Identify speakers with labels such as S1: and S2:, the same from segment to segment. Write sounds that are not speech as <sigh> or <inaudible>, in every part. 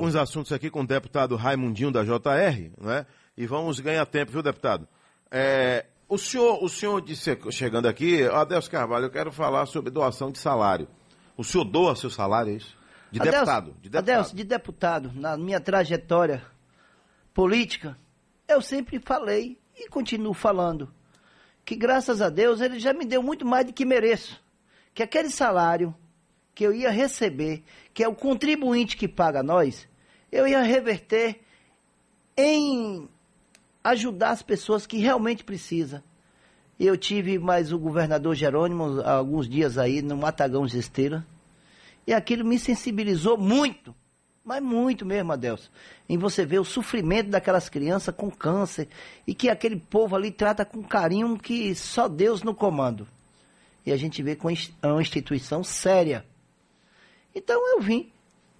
S1: uns assuntos aqui com o deputado Raimundinho da JR, né? E vamos ganhar tempo, viu, deputado? É, o senhor, o senhor disse, chegando aqui, Adelso Carvalho, eu quero falar sobre doação de salário. O senhor doa seu salário, é isso?
S2: De Adelso, deputado, de deputado. Adelso, de deputado, na minha trajetória política, eu sempre falei e continuo falando que graças a Deus ele já me deu muito mais do que mereço. Que aquele salário que eu ia receber, que é o contribuinte que paga nós, eu ia reverter em ajudar as pessoas que realmente precisam. Eu tive mais o governador Jerônimo alguns dias aí no Matagão de Esteira, e aquilo me sensibilizou muito, mas muito mesmo, Adelson, em você ver o sofrimento daquelas crianças com câncer e que aquele povo ali trata com carinho que só Deus no comando. E a gente vê com uma instituição séria. Então eu vim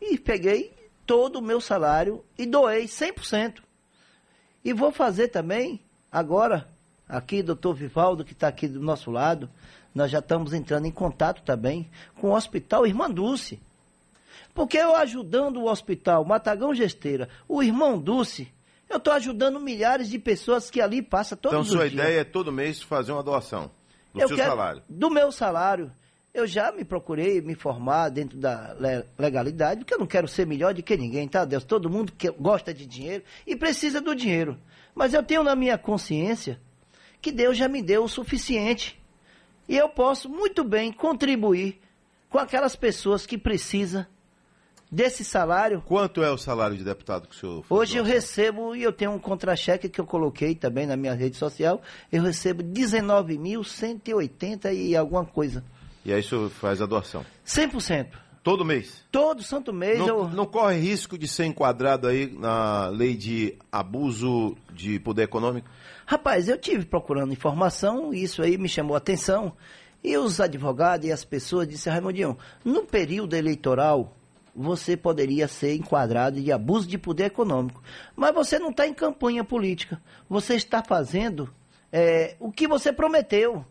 S2: e peguei todo o meu salário e doei 100%. E vou fazer também, agora, aqui, doutor Vivaldo, que está aqui do nosso lado, nós já estamos entrando em contato também com o Hospital Irmã Dulce. Porque eu ajudando o Hospital Matagão Gesteira, o Irmão Dulce, eu estou ajudando milhares de pessoas que ali passam todos
S1: então,
S2: os dias.
S1: Então, sua ideia é todo mês fazer uma doação do eu seu quero, salário?
S2: Do meu salário. Eu já me procurei me formar dentro da legalidade, porque eu não quero ser melhor do que ninguém, tá, Deus? Todo mundo que gosta de dinheiro e precisa do dinheiro. Mas eu tenho na minha consciência que Deus já me deu o suficiente. E eu posso muito bem contribuir com aquelas pessoas que precisam desse salário.
S1: Quanto é o salário de deputado que o senhor
S2: Hoje eu recebo, e eu tenho um contra-cheque que eu coloquei também na minha rede social, eu recebo 19.180 e alguma coisa.
S1: E aí o senhor faz a doação?
S2: 100%.
S1: Todo mês?
S2: Todo santo mês.
S1: Não,
S2: eu...
S1: não corre risco de ser enquadrado aí na lei de abuso de poder econômico?
S2: Rapaz, eu tive procurando informação, isso aí me chamou a atenção. E os advogados e as pessoas disseram, Raimundinho, no período eleitoral, você poderia ser enquadrado de abuso de poder econômico. Mas você não está em campanha política. Você está fazendo é, o que você prometeu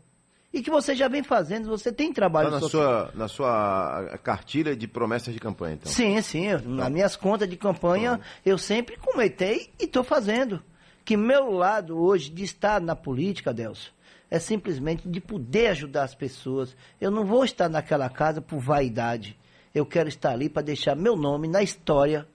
S2: e que você já vem fazendo, você tem trabalho
S1: tá na sua Na sua cartilha de promessas de campanha, então?
S2: Sim, sim. Tá. Nas minhas contas de campanha, tá. eu sempre comentei e estou fazendo. Que meu lado hoje de estar na política, Delcio, é simplesmente de poder ajudar as pessoas. Eu não vou estar naquela casa por vaidade. Eu quero estar ali para deixar meu nome na história.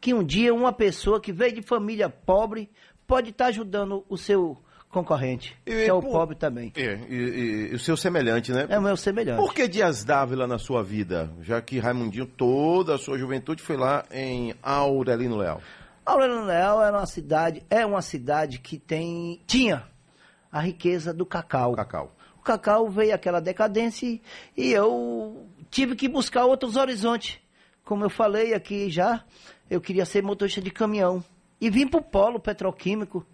S2: Que um dia uma pessoa que veio de família pobre pode estar ajudando o seu concorrente, e, que é o por, pobre também.
S1: É, e, e, o seu semelhante, né?
S2: É o meu semelhante.
S1: Por que Dias Dávila na sua vida? Já que Raimundinho, toda a sua juventude foi lá em Aurelino Leal.
S2: Aurelino Leal era uma cidade, é uma cidade que tem, tinha a riqueza do cacau.
S1: Cacau.
S2: O cacau veio aquela decadência e eu tive que buscar outros horizontes. Como eu falei aqui já, eu queria ser motorista de caminhão. E vim para o polo petroquímico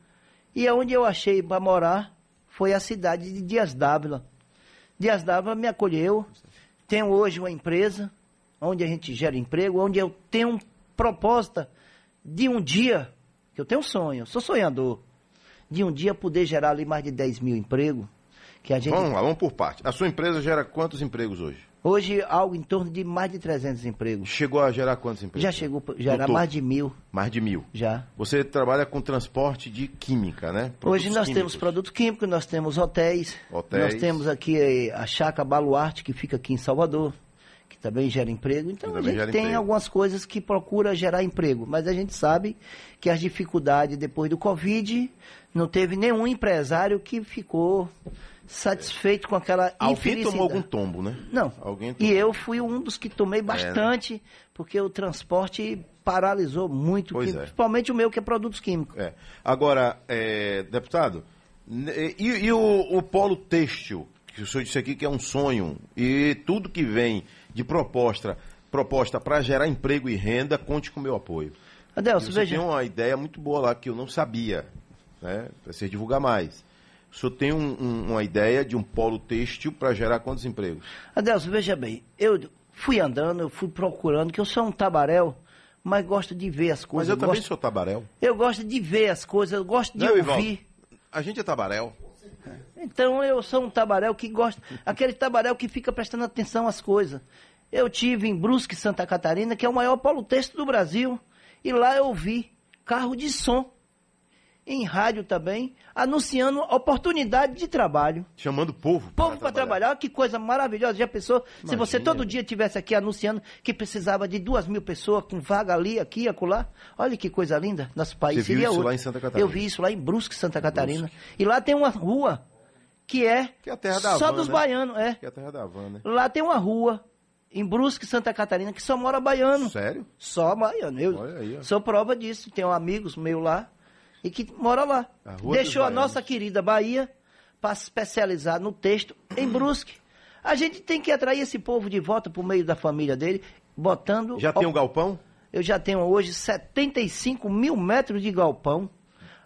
S2: e onde eu achei para morar foi a cidade de Dias Dávila. Dias Dávila me acolheu. Tenho hoje uma empresa onde a gente gera emprego, onde eu tenho proposta de um dia, que eu tenho um sonho, sou sonhador, de um dia poder gerar ali mais de 10 mil empregos. Que a gente...
S1: Vamos lá, vamos por parte. A sua empresa gera quantos empregos hoje?
S2: Hoje, algo em torno de mais de 300 empregos.
S1: Chegou a gerar quantos empregos?
S2: Já chegou a gerar mais de mil.
S1: Mais de mil?
S2: Já.
S1: Você trabalha com transporte de química, né?
S2: Produtos Hoje nós químicos. temos produto químico, nós temos hotéis.
S1: Hotéis.
S2: Nós temos aqui eh, a Chácara Baluarte, que fica aqui em Salvador, que também gera emprego. Então a gente tem emprego. algumas coisas que procura gerar emprego. Mas a gente sabe que as dificuldades depois do Covid, não teve nenhum empresário que ficou satisfeito com aquela
S1: Alguém tomou algum tombo, né?
S2: Não.
S1: Alguém
S2: e eu fui um dos que tomei bastante, é, né? porque o transporte paralisou muito, que, é. principalmente o meu, que é produtos químicos.
S1: É. Agora, é, deputado, e, e o, o, polo têxtil, que o senhor disse aqui que é um sonho, e tudo que vem de proposta proposta para gerar emprego e renda, conte com o meu apoio.
S2: Adelson,
S1: você
S2: veja...
S1: tem uma ideia muito boa lá que eu não sabia, né? Para você divulgar mais. O senhor tem um, um, uma ideia de um polo têxtil para gerar quantos empregos?
S2: Adelson, veja bem, eu fui andando, eu fui procurando, que eu sou um tabaréu, mas gosto de ver as coisas.
S1: Mas eu, eu também
S2: gosto...
S1: sou tabaréu.
S2: Eu gosto de ver as coisas, eu gosto de Não, ouvir.
S1: a gente é tabaréu.
S2: Então eu sou um tabaréu que gosta, aquele tabaréu que fica prestando atenção às coisas. Eu tive em Brusque, Santa Catarina, que é o maior polo têxtil do Brasil. E lá eu vi carro de som em rádio também, anunciando oportunidade de trabalho.
S1: Chamando o povo.
S2: Povo para trabalhar. trabalhar. que coisa maravilhosa. Já pensou? Imagina. Se você todo dia tivesse aqui anunciando que precisava de duas mil pessoas com vaga ali, aqui, acolá. Olha que coisa linda. Nosso país
S1: você
S2: seria
S1: viu isso
S2: outro.
S1: lá em Santa Catarina?
S2: Eu vi isso lá em Brusque, Santa Catarina. Brusque. E lá tem uma rua que é,
S1: que é
S2: só
S1: van,
S2: dos
S1: né?
S2: baianos. É.
S1: Que é a terra da van, né?
S2: Lá tem uma rua em Brusque, Santa Catarina, que só mora baiano.
S1: Sério?
S2: Só baiano. Eu
S1: aí,
S2: sou prova disso. Tenho amigos meus lá e que mora lá. A Deixou a nossa querida Bahia para se especializar no texto em Brusque. A gente tem que atrair esse povo de volta por meio da família dele, botando.
S1: Já tem um galpão?
S2: Eu já tenho hoje 75 mil metros de galpão,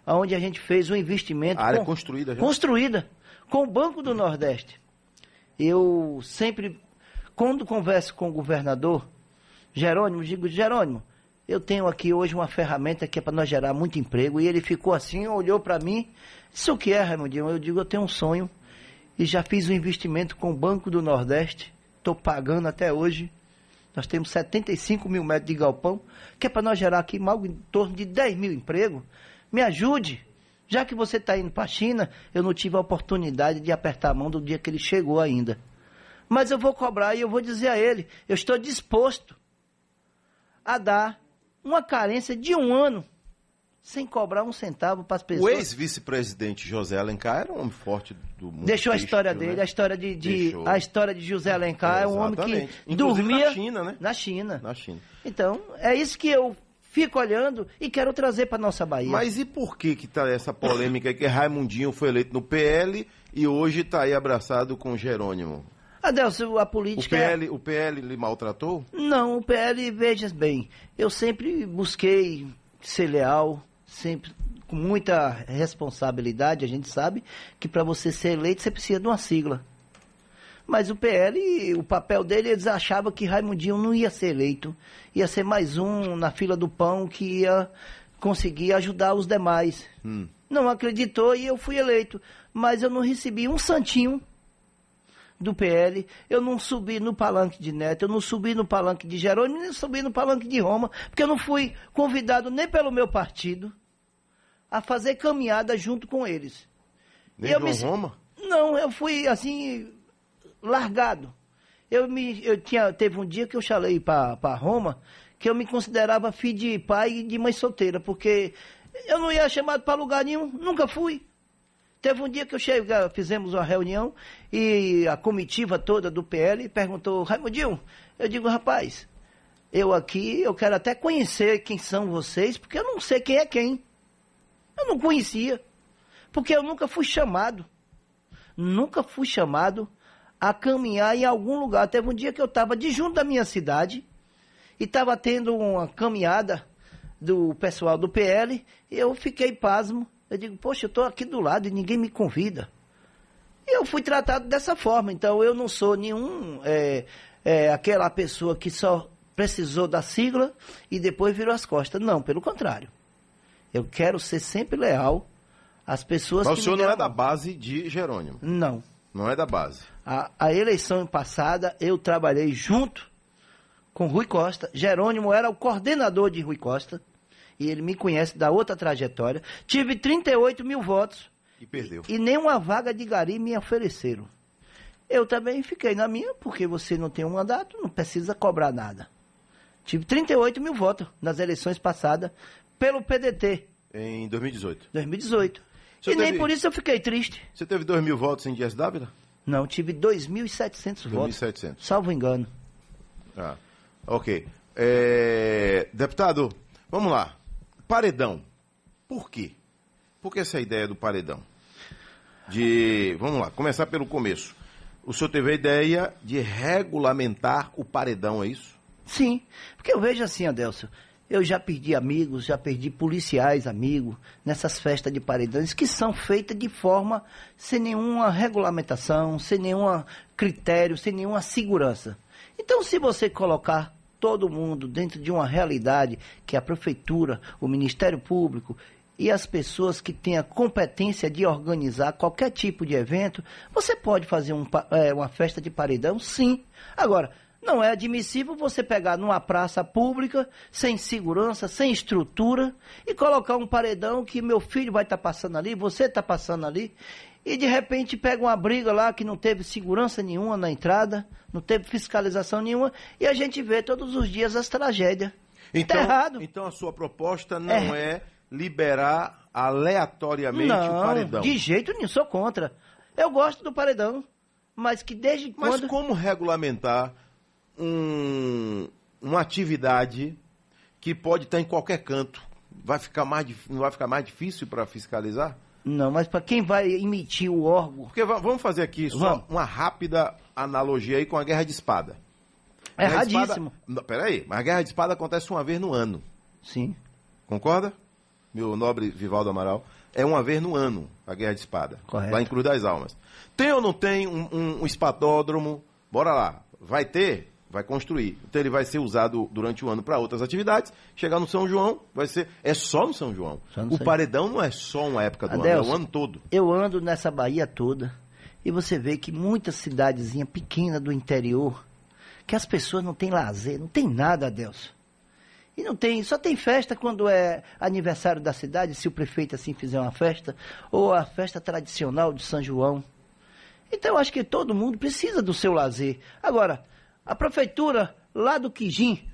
S2: onde a gente fez um investimento.
S1: A área com, construída já?
S2: Construída, com o Banco do Nordeste. Eu sempre, quando converso com o governador, Jerônimo, digo, Jerônimo, eu tenho aqui hoje uma ferramenta que é para nós gerar muito emprego. E ele ficou assim, olhou para mim, disse, o que é, Raimundinho? Eu digo, eu tenho um sonho e já fiz um investimento com o Banco do Nordeste, estou pagando até hoje. Nós temos 75 mil metros de galpão, que é para nós gerar aqui algo em torno de 10 mil empregos. Me ajude. Já que você está indo para a China, eu não tive a oportunidade de apertar a mão do dia que ele chegou ainda. Mas eu vou cobrar e eu vou dizer a ele, eu estou disposto a dar uma carência de um ano sem cobrar um centavo para as pessoas.
S1: O ex-vice-presidente José Alencar era um homem forte do mundo.
S2: Deixou a história dele, né? a história de, de a história de José Alencar é, é um homem que Inclusive dormia
S1: na China, né?
S2: Na China.
S1: Na China.
S2: Então, é isso que eu fico olhando e quero trazer para nossa Bahia.
S1: Mas e por que que tá essa polêmica que Raimundinho foi eleito no PL e hoje está aí abraçado com Jerônimo?
S2: Adelson, a política.
S1: O PL, o PL lhe maltratou?
S2: Não, o PL, veja bem, eu sempre busquei ser leal, sempre com muita responsabilidade. A gente sabe que para você ser eleito você precisa de uma sigla. Mas o PL, o papel dele, eles achavam que Raimundinho não ia ser eleito. Ia ser mais um na fila do pão que ia conseguir ajudar os demais. Hum. Não acreditou e eu fui eleito. Mas eu não recebi um santinho do PL, eu não subi no palanque de Neto, eu não subi no palanque de Jerônimo, nem subi no palanque de Roma, porque eu não fui convidado nem pelo meu partido a fazer caminhada junto com eles.
S1: Nem eu me... Roma?
S2: Não, eu fui assim, largado. Eu, me, eu tinha, teve um dia que eu chalei para Roma, que eu me considerava filho de pai e de mãe solteira, porque eu não ia chamado para lugar nenhum, nunca fui. Teve um dia que eu cheguei, fizemos uma reunião e a comitiva toda do PL perguntou, Raimundinho, eu digo, rapaz, eu aqui, eu quero até conhecer quem são vocês, porque eu não sei quem é quem. Eu não conhecia, porque eu nunca fui chamado, nunca fui chamado a caminhar em algum lugar. Teve um dia que eu estava de junto da minha cidade e estava tendo uma caminhada do pessoal do PL e eu fiquei pasmo eu digo, poxa, eu estou aqui do lado e ninguém me convida. E eu fui tratado dessa forma. Então eu não sou nenhum é, é, aquela pessoa que só precisou da sigla e depois virou as costas. Não, pelo contrário. Eu quero ser sempre leal às pessoas
S1: Mas
S2: que.
S1: o senhor não é da base de Jerônimo?
S2: Não.
S1: Não é da base.
S2: A, a eleição passada eu trabalhei junto com Rui Costa. Jerônimo era o coordenador de Rui Costa e ele me conhece da outra trajetória. Tive 38 mil votos.
S1: E perdeu.
S2: E nenhuma vaga de gari me ofereceram. Eu também fiquei na minha, porque você não tem um mandato, não precisa cobrar nada. Tive 38 mil votos nas eleições passadas pelo PDT.
S1: Em 2018.
S2: 2018. Você e teve... nem por isso eu fiquei triste.
S1: Você teve 2 mil votos em Dias Dávila?
S2: Não, tive 2.700 votos. 2.700. Salvo engano.
S1: Ah, ok. É... Deputado, vamos lá. Paredão. Por quê? Por que essa ideia do paredão? De. Vamos lá, começar pelo começo. O senhor teve a ideia de regulamentar o paredão, é isso?
S2: Sim, porque eu vejo assim, Adelson, eu já perdi amigos, já perdi policiais amigos nessas festas de paredões que são feitas de forma sem nenhuma regulamentação, sem nenhum critério, sem nenhuma segurança. Então, se você colocar todo mundo dentro de uma realidade que a prefeitura, o Ministério Público e as pessoas que têm a competência de organizar qualquer tipo de evento, você pode fazer um, é, uma festa de paredão, sim. Agora, Não é admissível você pegar numa praça pública, sem segurança, sem estrutura, e colocar um paredão que meu filho vai estar tá passando ali, você está passando ali, e de repente pega uma briga lá que não teve segurança nenhuma na entrada, não teve fiscalização nenhuma, e a gente vê todos os dias as tragédias.
S1: Então, tá errado. então a sua proposta não é, é liberar aleatoriamente
S2: não,
S1: o paredão.
S2: De jeito nenhum, sou contra. Eu gosto do paredão, mas que desde
S1: mas
S2: quando.
S1: Mas como regulamentar um, uma atividade que pode estar em qualquer canto? Vai ficar mais, não vai ficar mais difícil para fiscalizar?
S2: Não, mas para quem vai emitir o órgão.
S1: Porque vamos fazer aqui só uma rápida analogia aí com a guerra de espada.
S2: É erradíssimo.
S1: Espada... Peraí, mas a guerra de espada acontece uma vez no ano.
S2: Sim.
S1: Concorda? Meu nobre Vivaldo Amaral. É uma vez no ano a guerra de espada.
S2: Correto.
S1: Lá em Cruz das Almas. Tem ou não tem um, um, um espadódromo? Bora lá. Vai ter? Vai construir. Então ele vai ser usado durante o ano para outras atividades. Chegar no São João, vai ser. É só no São João. No o São... paredão não é só uma época do Adelson, ano, é o ano todo.
S2: Eu ando nessa Bahia toda e você vê que muitas cidadezinha pequena do interior, que as pessoas não têm lazer, não tem nada, Adelson. E não tem, só tem festa quando é aniversário da cidade, se o prefeito assim fizer uma festa, ou a festa tradicional de São João. Então eu acho que todo mundo precisa do seu lazer. Agora, a prefeitura lá do Quijim,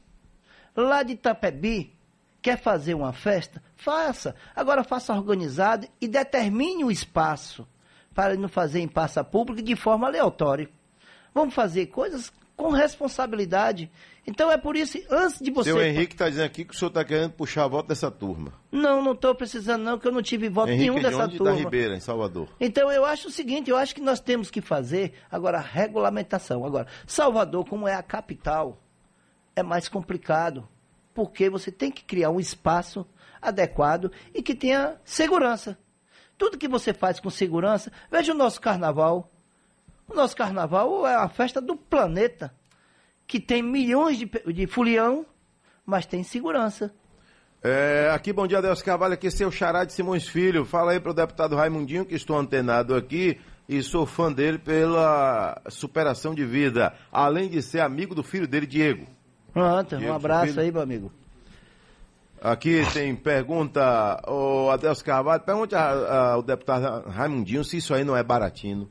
S2: lá de Itapebi, quer fazer uma festa? Faça. Agora faça organizado e determine o espaço para não fazer em praça pública de forma aleatória. Vamos fazer coisas com responsabilidade. Então é por isso, antes de você.
S1: Seu Henrique está dizendo aqui que o senhor está querendo puxar a voto dessa turma.
S2: Não, não estou precisando, não, que eu não tive voto
S1: Henrique
S2: nenhum dessa
S1: de
S2: turma.
S1: Da Ribeira, em Salvador.
S2: Então eu acho o seguinte, eu acho que nós temos que fazer agora regulamentação. Agora, Salvador, como é a capital, é mais complicado. Porque você tem que criar um espaço adequado e que tenha segurança. Tudo que você faz com segurança, veja o nosso carnaval. O nosso carnaval é a festa do planeta, que tem milhões de, de fulião, mas tem segurança.
S1: É, aqui, bom dia, Deus Carvalho, aqui é seu xará de Simões Filho. Fala aí para o deputado Raimundinho, que estou antenado aqui e sou fã dele pela superação de vida, além de ser amigo do filho dele, Diego.
S2: Pronto, Diego, um abraço aí, meu amigo.
S1: Aqui tem pergunta, o Adelso Carvalho, pergunte ao deputado Raimundinho se isso aí não é baratinho.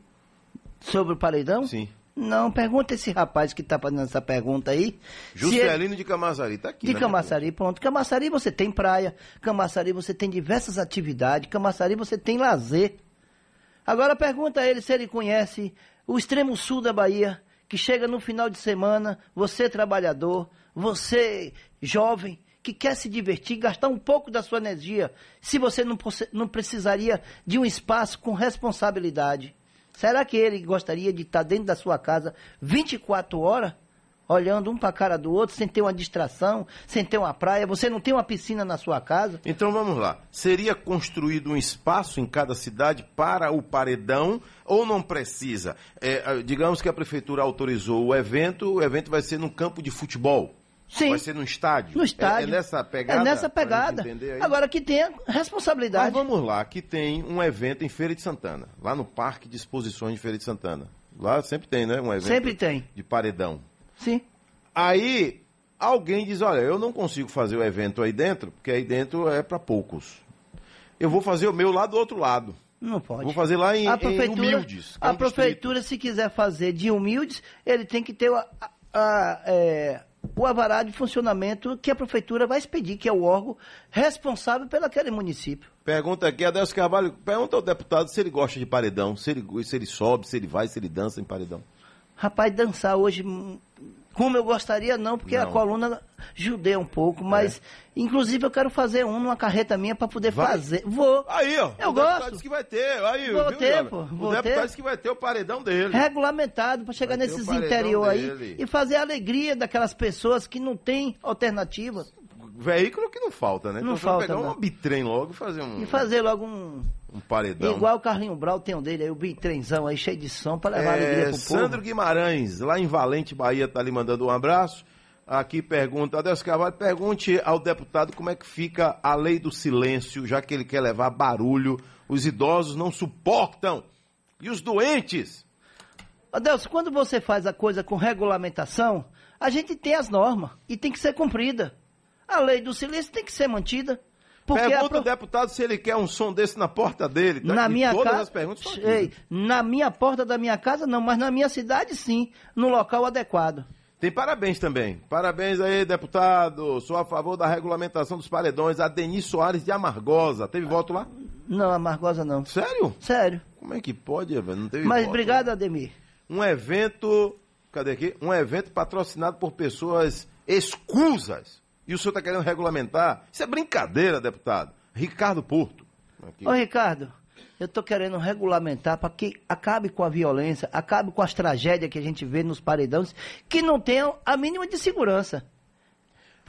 S2: Sobre o paredão?
S1: Sim.
S2: Não, pergunta esse rapaz que está fazendo essa pergunta aí.
S1: Juscelino ele... de Camaçari, está aqui.
S2: De Camaçari, pronto. Camaçari você tem praia, Camaçari você tem diversas atividades, Camaçari você tem lazer. Agora pergunta a ele se ele conhece o extremo sul da Bahia, que chega no final de semana, você trabalhador, você jovem, que quer se divertir, gastar um pouco da sua energia, se você não, não precisaria de um espaço com responsabilidade. Será que ele gostaria de estar dentro da sua casa 24 horas, olhando um para a cara do outro, sem ter uma distração, sem ter uma praia? Você não tem uma piscina na sua casa?
S1: Então vamos lá. Seria construído um espaço em cada cidade para o paredão ou não precisa? É, digamos que a prefeitura autorizou o evento, o evento vai ser num campo de futebol.
S2: Sim.
S1: Vai ser no estádio?
S2: No estádio.
S1: É, é nessa pegada?
S2: É nessa pegada. Agora que tenha responsabilidade.
S1: Mas vamos lá, que tem um evento em Feira de Santana, lá no Parque de Exposições de Feira de Santana. Lá sempre tem, né? Um evento
S2: sempre tem.
S1: de paredão.
S2: Sim.
S1: Aí alguém diz, olha, eu não consigo fazer o evento aí dentro, porque aí dentro é para poucos. Eu vou fazer o meu lá do outro lado.
S2: Não pode.
S1: Vou fazer lá em, a em Humildes.
S2: É a prefeitura, distrito. se quiser fazer de Humildes, ele tem que ter a, a, a é o avará de funcionamento que a prefeitura vai expedir, que é o órgão responsável pelo aquele município.
S1: Pergunta aqui, Adelso Carvalho, pergunta ao deputado se ele gosta de paredão, se ele, se ele sobe, se ele vai, se ele dança em paredão.
S2: Rapaz, dançar hoje como eu gostaria, não, porque não. a coluna judeia um pouco, mas é. inclusive eu quero fazer um numa carreta minha para poder vai? fazer. Vou.
S1: Aí, ó.
S2: Eu
S1: o
S2: gosto.
S1: disse que vai ter. Aí,
S2: vou viu, ter, pô.
S1: Vou o deputado ter. disse que vai ter o paredão dele.
S2: Regulamentado para chegar vai nesses interior aí e fazer a alegria daquelas pessoas que não têm alternativa.
S1: Veículo que não falta, né?
S2: Não então, falta.
S1: pegar
S2: não.
S1: um bitrem logo e fazer um.
S2: E fazer logo um
S1: um paredão.
S2: Igual o Carlinho Brau tem um dele aí, o bitrenzão aí, cheio de som, para levar é, alegria pro
S1: Sandro
S2: povo.
S1: Sandro Guimarães, lá em Valente, Bahia, tá lhe mandando um abraço. Aqui pergunta, Adelso Carvalho, pergunte ao deputado como é que fica a lei do silêncio, já que ele quer levar barulho. Os idosos não suportam. E os doentes?
S2: Adelso, quando você faz a coisa com regulamentação, A gente tem as normas e tem que ser cumprida. A lei do silêncio tem que ser mantida.
S1: Porque Pergunta pro... o deputado se ele quer um som desse na porta dele.
S2: Tá? Na minha todas casa, as perguntas Ei, Na minha porta da minha casa não, mas na minha cidade sim, no local adequado.
S1: Tem parabéns também. Parabéns aí, deputado. Sou a favor da regulamentação dos paredões. A Denise Soares de Amargosa. Teve voto lá?
S2: Não, Amargosa não.
S1: Sério?
S2: Sério.
S1: Como é que pode, velho? Não teve
S2: Mas
S1: voto,
S2: obrigado, Ademir.
S1: Um evento. Cadê aqui? Um evento patrocinado por pessoas escusas e o senhor está querendo regulamentar? Isso é brincadeira, deputado. Ricardo Porto.
S2: Aqui. Ô, Ricardo, eu estou querendo regulamentar para que acabe com a violência, acabe com as tragédias que a gente vê nos paredões, que não tenham a mínima de segurança.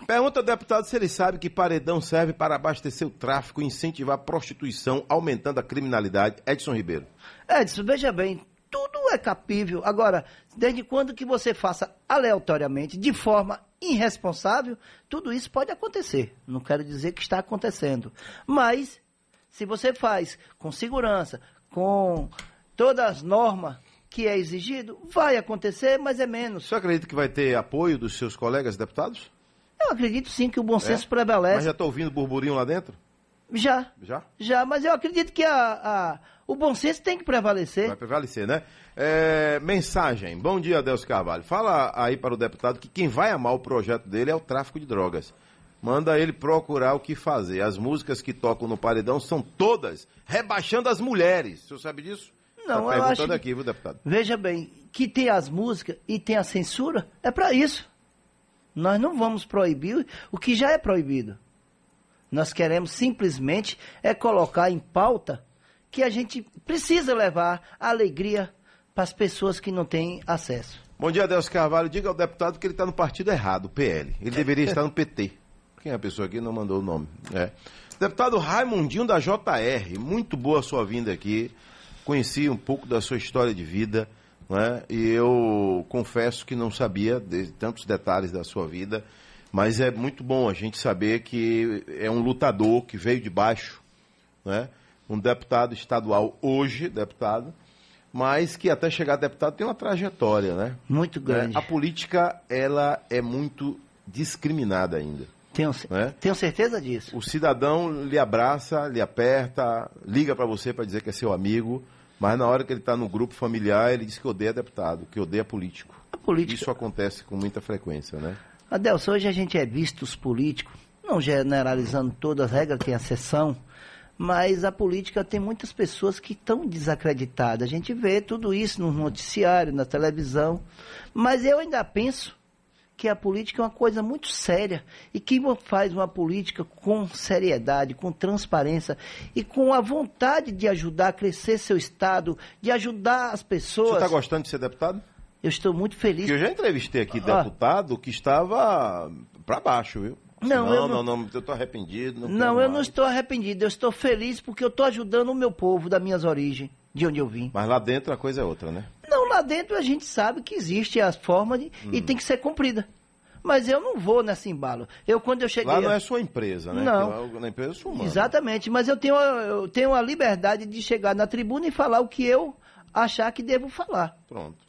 S1: Pergunta ao deputado se ele sabe que paredão serve para abastecer o tráfico e incentivar a prostituição, aumentando a criminalidade. Edson Ribeiro.
S2: Edson, veja bem, tudo é capível. Agora, desde quando que você faça aleatoriamente, de forma irresponsável, tudo isso pode acontecer. Não quero dizer que está acontecendo. Mas, se você faz com segurança, com todas as normas que é exigido, vai acontecer, mas é menos.
S1: Você acredita que vai ter apoio dos seus colegas deputados?
S2: Eu acredito sim que o bom senso é? prevalece. Mas
S1: já está ouvindo burburinho lá dentro?
S2: Já.
S1: Já?
S2: Já, mas eu acredito que a, a, o bom senso tem que prevalecer.
S1: Vai prevalecer, né? É, mensagem. Bom dia, Deus Carvalho. Fala aí para o deputado que quem vai amar o projeto dele é o tráfico de drogas. Manda ele procurar o que fazer. As músicas que tocam no paredão são todas rebaixando as mulheres. O senhor sabe disso?
S2: Não, tá eu acho. aqui, viu, deputado? Veja bem, que tem as músicas e tem a censura, é para isso. Nós não vamos proibir o que já é proibido. Nós queremos simplesmente é colocar em pauta que a gente precisa levar alegria para as pessoas que não têm acesso.
S1: Bom dia, Deus Carvalho. Diga ao deputado que ele está no partido errado, PL. Ele deveria estar no PT. Quem é a pessoa aqui? Não mandou o nome. É. Deputado Raimundinho da JR, muito boa sua vinda aqui. Conheci um pouco da sua história de vida, né? e eu confesso que não sabia de tantos detalhes da sua vida. Mas é muito bom a gente saber que é um lutador que veio de baixo, né? um deputado estadual hoje, deputado, mas que até chegar a deputado tem uma trajetória, né?
S2: Muito grande.
S1: É, a política, ela é muito discriminada ainda.
S2: Tenho, né? tenho certeza disso.
S1: O cidadão lhe abraça, lhe aperta, liga para você para dizer que é seu amigo, mas na hora que ele está no grupo familiar, ele diz que odeia deputado, que odeia político. A política... Isso acontece com muita frequência, né?
S2: Adelson, hoje a gente é visto os políticos, não generalizando todas as regras, tem a sessão, mas a política tem muitas pessoas que estão desacreditadas. A gente vê tudo isso no noticiário, na televisão, mas eu ainda penso que a política é uma coisa muito séria e que faz uma política com seriedade, com transparência e com a vontade de ajudar a crescer seu estado, de ajudar as pessoas. Você
S1: está gostando de ser deputado?
S2: Eu estou muito feliz.
S1: eu já entrevistei aqui ah. deputado que estava para baixo, viu?
S2: Não,
S1: não,
S2: eu
S1: não, não, eu estou arrependido.
S2: Não, não eu mais. não estou arrependido. Eu estou feliz porque eu estou ajudando o meu povo das minhas origens, de onde eu vim.
S1: Mas lá dentro a coisa é outra, né?
S2: Não, lá dentro a gente sabe que existe as formas de, hum. e tem que ser cumprida. Mas eu não vou nesse embalo. Eu, quando eu cheguei...
S1: Lá não é sua empresa, né?
S2: Não.
S1: na empresa é sua humana.
S2: Exatamente. Mas eu tenho, eu tenho a liberdade de chegar na tribuna e falar o que eu achar que devo falar.
S1: Pronto.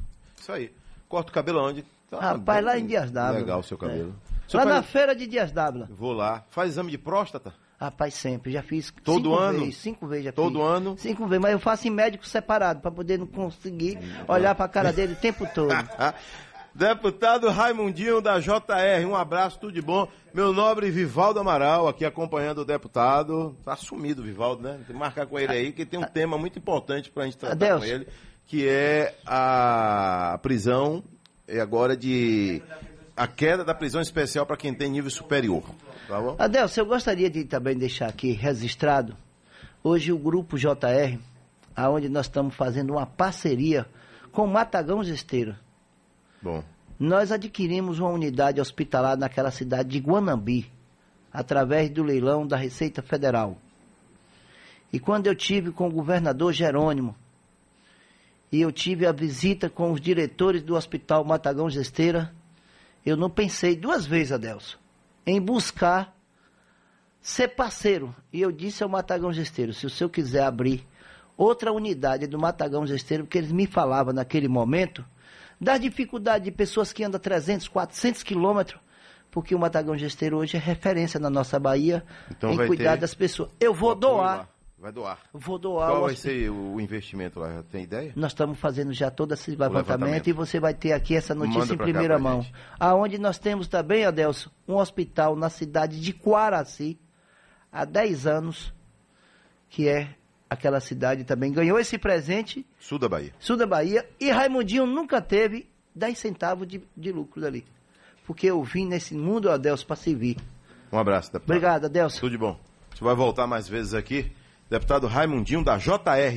S1: Isso aí. Corta o cabelo onde?
S2: Tá Rapaz, lá em Dias d'Ávila.
S1: Legal o seu cabelo.
S2: É. Lá faz... na feira de Dias d'Ávila.
S1: Vou lá. Faz exame de próstata?
S2: Rapaz, sempre. Já fiz
S1: Todo ano?
S2: Vezes, cinco vezes já
S1: Todo
S2: fiz.
S1: ano?
S2: Cinco vezes, mas eu faço em médico separado, para poder não conseguir olhar para a cara dele o tempo todo. <laughs>
S1: Deputado Raimundinho da JR, um abraço, tudo de bom. Meu nobre Vivaldo Amaral aqui acompanhando o deputado. Tá sumido, Vivaldo, né? Tem que marcar com ele aí, que tem um tema muito importante para a gente tratar Adeus. com ele, que é a prisão é agora de a queda da prisão especial para quem tem nível superior. Tá bom?
S2: Adelson, eu gostaria de também deixar aqui registrado, hoje o grupo JR, aonde nós estamos fazendo uma parceria com o Matagão Gesteira.
S1: Bom.
S2: Nós adquirimos uma unidade hospitalar naquela cidade de Guanambi, através do leilão da Receita Federal. E quando eu tive com o governador Jerônimo, e eu tive a visita com os diretores do Hospital Matagão Gesteira, eu não pensei duas vezes, Adelso, em buscar ser parceiro. E eu disse ao Matagão Gesteiro, se o senhor quiser abrir outra unidade do Matagão Gesteiro, porque eles me falavam naquele momento das dificuldades de pessoas que andam 300, 400 quilômetros, porque o Matagão Gesteiro hoje é referência na nossa Bahia
S1: Então
S2: em cuidar das pessoas. Eu vou doar,
S1: lá. Vai doar.
S2: vou doar.
S1: Qual vai ser o investimento lá? Já tem ideia?
S2: Nós estamos fazendo já todo esse levantamento,
S1: levantamento.
S2: e você vai ter aqui essa notícia
S1: Manda
S2: em primeira mão.
S1: gente.
S2: Aonde nós temos também, Adelso, um hospital na cidade de Quaraci, há 10 anos, que é aquela cidade também. Ganhou esse presente,
S1: Sul da Bahia.
S2: sul da Bahia, e Raimundinho nunca teve 10 centavos de, de lucro dali. Porque eu vim nesse mundo, Adelso, para servir.
S1: Um abraço, deputado.
S2: Obrigado, Adelso.
S1: Tudo de bom. Você vai voltar mais vezes aqui. Deputado Raimundinho, da JR.